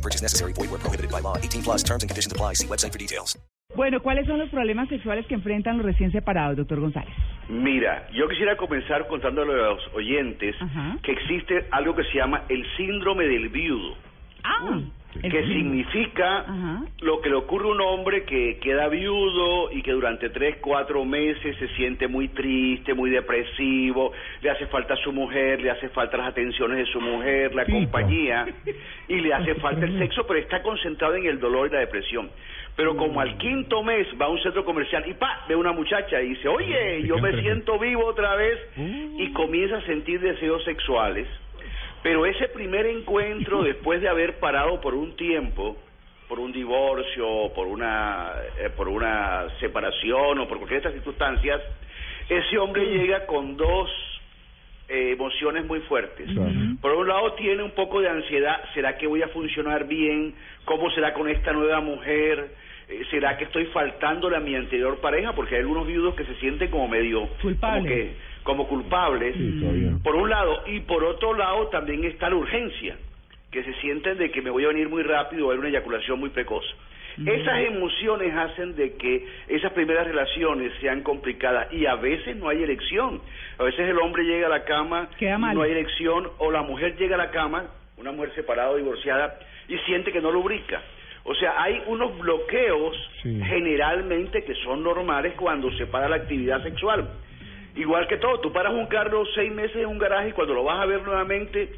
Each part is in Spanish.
No purchase necessary. Void where prohibited by law. 18 plus terms and conditions apply. See website for details. Bueno, ¿cuáles son los problemas sexuales que enfrentan los recién separados, doctor González? Mira, yo quisiera comenzar contándole a los oyentes Ajá. que existe algo que se llama el síndrome del viudo, Ah, que significa Ajá. lo que le ocurre a un hombre que queda viudo y que durante tres, cuatro meses se siente muy triste, muy depresivo, le hace falta a su mujer, le hace falta las atenciones de su mujer, la compañía, y le hace falta el sexo, pero está concentrado en el dolor y la depresión. Pero como al quinto mes va a un centro comercial y pa, ve una muchacha y dice, oye, yo me siento vivo otra vez, y comienza a sentir deseos sexuales. Pero ese primer encuentro, después de haber parado por un tiempo, por un divorcio, por una, eh, por una separación o por cualquier de estas circunstancias, ese hombre llega con dos eh, emociones muy fuertes. Por un lado tiene un poco de ansiedad, ¿será que voy a funcionar bien? ¿Cómo será con esta nueva mujer? Eh, ¿Será que estoy faltándole a mi anterior pareja? Porque hay algunos viudos que se sienten como medio... Culpables. Como, que, como culpables. Por un lado. Y por otro lado también está la urgencia, que se sienten de que me voy a venir muy rápido o va a haber una eyaculación muy precoz. Esas emociones hacen de que esas primeras relaciones sean complicadas y a veces no hay erección. A veces el hombre llega a la cama y no hay erección o la mujer llega a la cama, una mujer separada o divorciada, y siente que no lubrica. O sea, hay unos bloqueos generalmente que son normales cuando se para la actividad sexual. Igual que todo, tú paras un carro seis meses en un garaje y cuando lo vas a ver nuevamente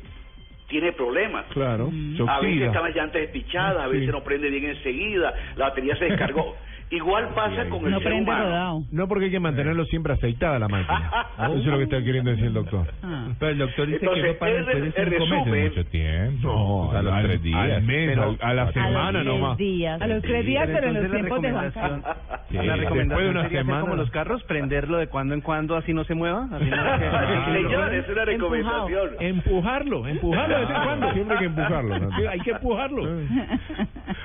tiene problemas. Claro, se A veces están las llantas despichadas, a veces no prende bien enseguida, la batería se descargó. Igual pasa con el No ser prende humano. rodado. No porque hay que mantenerlo siempre aceitada la máquina. Eso es lo que está queriendo decir el doctor. Ah. Pero el doctor dice Entonces, que eso para después de cinco meses, resumen- mucho tiempo. No, a los al- tres días. al mes, Pero- a la semana nomás. A los tres días, pero en los tiempos de Juan recomendación- Carlos. Sí, la después de recomendación una sería hacer semana. como los carros, prenderlo de cuando en cuando así no se mueva. Así no señor, es una recomendación. Empujarlo, empujarlo de vez en cuando. Siempre hay que empujarlo. ¿no? Sí, Hay que empujarlo.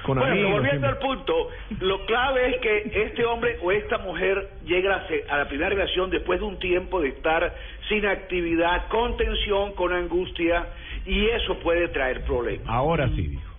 Con Bueno, amigos. volviendo siempre. al punto, lo clave es que este hombre o esta mujer llega a la primera relación después de un tiempo de estar sin actividad, con tensión, con angustia, y eso puede traer problemas. Ahora sí, dijo.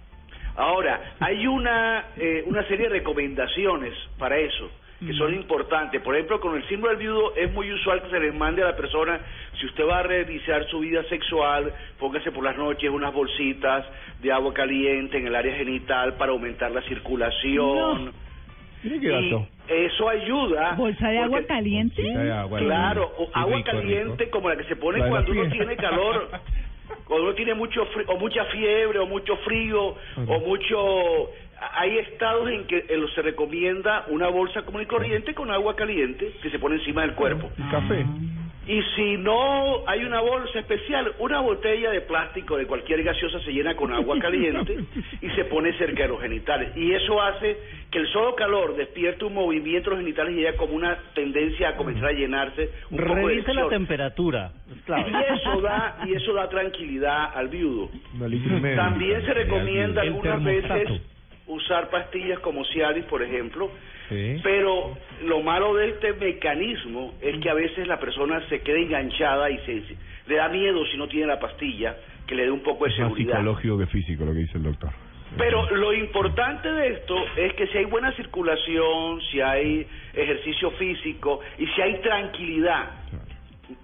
Ahora, hay una, eh, una serie de recomendaciones para eso que son importantes. Por ejemplo, con el símbolo del viudo es muy usual que se les mande a la persona, si usted va a revisar su vida sexual, póngase por las noches unas bolsitas de agua caliente en el área genital para aumentar la circulación. Mire qué Y eso ayuda. ¿Bolsa de agua caliente? De agua. Claro, Sí, agua rico, caliente rico. como la que se pone cuando uno tiene calor, cuando uno tiene mucho o mucha fiebre o mucho frío o mucho hay estados en que se recomienda una bolsa común y corriente con agua caliente que se pone encima del cuerpo. El café. Y si no hay una bolsa especial, una botella de plástico de cualquier gaseosa se llena con agua caliente y se pone cerca de los genitales. Y eso hace que el solo calor despierte un movimiento de los genitales y haya como una tendencia a comenzar a llenarse un poco de Revise la temperatura. Y eso da y eso da tranquilidad al viudo. También se recomienda algunas veces usar pastillas como Cialis, por ejemplo, Sí. pero lo malo de este mecanismo es que a veces la persona se queda enganchada y se, se- le da miedo si no tiene la pastilla, que le dé un poco de más seguridad. psicológico que físico lo que dice el doctor. Pero lo importante de esto es que si hay buena circulación, si hay ejercicio físico y si hay tranquilidad,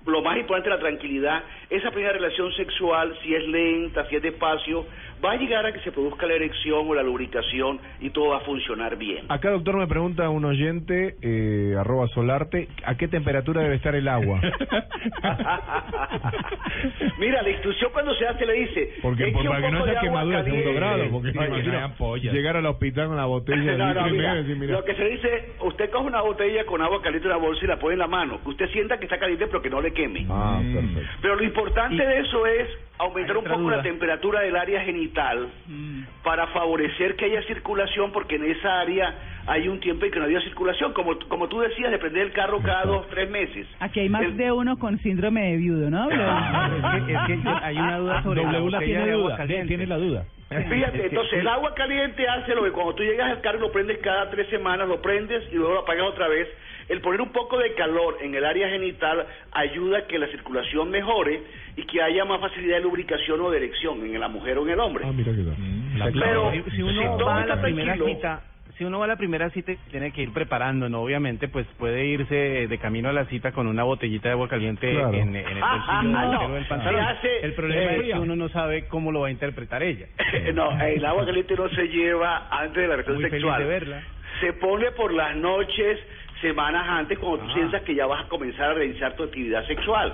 lo más importante es la tranquilidad, esa primera relación sexual, si es lenta, si es despacio, va a llegar a que se produzca la erección o la lubricación y todo va a funcionar bien. Acá, doctor, me pregunta un oyente, eh, arroba solarte, ¿a qué temperatura debe estar el agua? Mira, la instrucción cuando se hace le dice, Porque por- para que no agua quemadura de segundo grado, porque Sí, pollas. llegar al hospital con la botella de No, no, mira, medio mira, lo que se dice, usted coge una botella con agua caliente en la bolsa y la pone en la mano, que usted sienta que está caliente pero que no le queme. Ah, perfecto. Pero lo importante Y- de eso es aumentar un poco la temperatura del área genital Mm. Para favorecer que haya circulación porque en esa área hay un tiempo en que no había circulación. Como, como tú decías, de prender el carro cada dos, tres meses. Aquí hay más de uno con síndrome de viudo, ¿no? Es que, es que hay una duda sobre la W la botella tiene de agua duda, caliente. tiene la duda. Fíjate, entonces el agua caliente hace lo que cuando tú llegas al carro lo prendes cada tres semanas, lo prendes y luego lo apagas otra vez. El poner un poco de calor en el área genital ayuda a que la circulación mejore y que haya más facilidad de lubricación o de erección en la mujer o en el hombre. Ah, mira qué tal. La Pero, si, uno si todo va a la primera cita, si uno va a la primera cita y tiene que ir preparando, no obviamente, pues puede irse de camino a la cita con una botellita de agua caliente Claro. en, en el Ah, ah, bolsillo ah, delantero no. del pantalón. Hace- el problema eh, es que uno no sabe cómo lo va a interpretar ella. no, el agua caliente no se lleva antes de la relación Muy feliz sexual. de verla. Se pone por las noches, semanas antes, cuando Ah. tú piensas que ya vas a comenzar a realizar tu actividad sexual.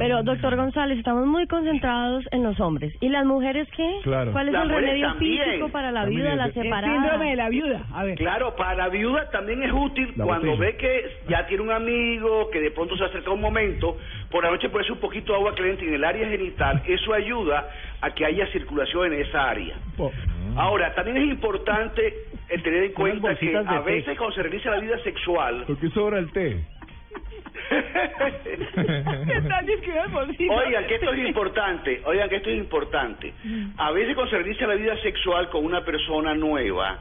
Pero, doctor González, estamos muy concentrados en los hombres. ¿Y las mujeres qué? Claro. ¿Cuál es Las el remedio también. físico para la También viuda, la El separada? síndrome de la viuda. A ver. Claro, para la viuda también es útil La cuando botella. ve que ya tiene un amigo, que de pronto se acerca un momento, por la noche ponerse un poquito de agua caliente en el área genital, eso ayuda a que haya circulación en esa área. Ahora, también es importante el tener en cuenta que a té. veces cuando se realiza la vida sexual, ¿Por qué sobra el té? Detalles que el bolsillo. Oigan, que esto es importante, oigan que esto es importante. A veces cuando se realiza la vida sexual con una persona nueva,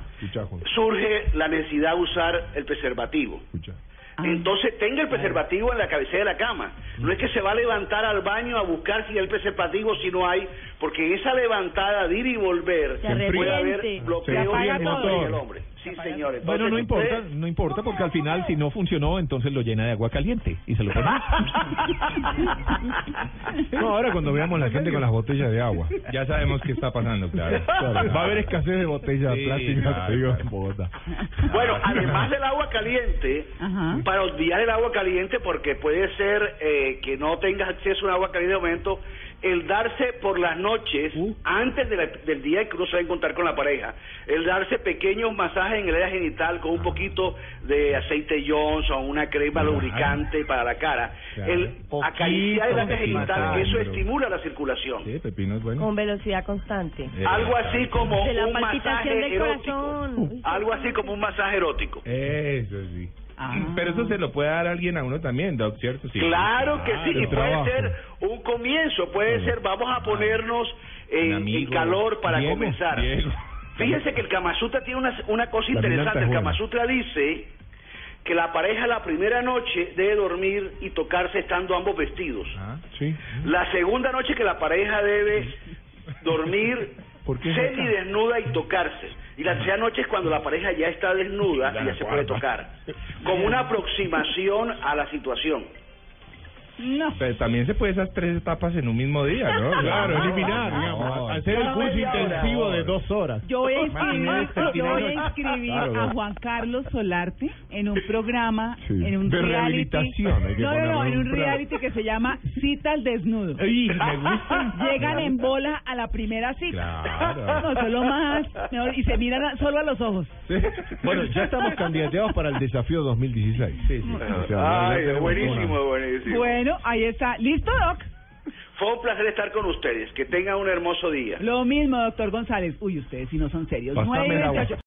surge la necesidad de usar el preservativo. Escucha. Entonces tenga el preservativo en la cabecera de la cama. No es que se va a levantar al baño a buscar si hay preservativo, si no hay, porque esa levantada de ir y volver puede haber bloqueo Se apaga en todo. el hombre. Sí, señor. Entonces, Bueno, no importa, no importa porque al final si no funcionó, entonces lo llena de agua caliente y se lo pone. No, ahora cuando veamos la gente con las botellas de agua. Ya sabemos qué está pasando, claro. Claro, va a haber escasez de botellas Sí, plásticas claro, te digo, claro. en Bogotá. Bueno, además del agua caliente, Ajá. para olvidar el agua caliente, porque puede ser eh, que no tengas acceso a un agua caliente de momento, el darse por las noches, Uh. antes de la- del día que uno se va a encontrar con la pareja, el darse pequeños masajes en el área genital con un poquito de aceite Johnson, una crema Claro. lubricante para la cara, Claro. el Poquito, acariciar el área genital, masaje, eso pero- estimula la circulación. Sí, pepino es bueno. Con velocidad constante. Eh, Algo así como De la un masaje del erótico. corazón. Algo así como un masaje erótico. Eso sí. Ah. Pero eso se lo puede dar a alguien a uno también, Doc, ¿cierto? Sí. Claro que sí, y puede ser un comienzo, puede ser, vamos a ponernos Un en, calor para Diego, comenzar. Diego. Fíjense que el Kama Sutra tiene una, una cosa La interesante. El Kama. Sutra dice que la pareja la primera noche debe dormir y tocarse estando ambos vestidos. Ah, Sí. La segunda noche que la pareja debe dormir ¿Por qué es semidesnuda y tocarse. Y la tercera noche es cuando la pareja ya está desnuda y ya se puede tocar. Como una aproximación a la situación. No. Pero también se puede esas tres etapas en un mismo día, ¿no? Claro, eliminar, No, digamos, hacer el no, curso hora. intensivo de dos horas. Yo voy a inscribir, yo voy a inscribir Claro, a no. Juan Carlos Solarte en un programa, Sí. en un De reality. No, no, no, en un reality que se llama Cita al Desnudo. Ay, me gusta. Llegan en bola a la primera cita. Claro. No, solo más, mejor, y se miran a- solo a los ojos. Bueno, ya estamos candidateados para el desafío 2016. Sí, sí. O sea, Ay, buenísimo, buenísimo. Bueno, ahí está. ¿Listo, Doc? Fue un placer estar con ustedes. Que tengan un hermoso día. Lo mismo, doctor González. Uy, ustedes si no son serios. Nueve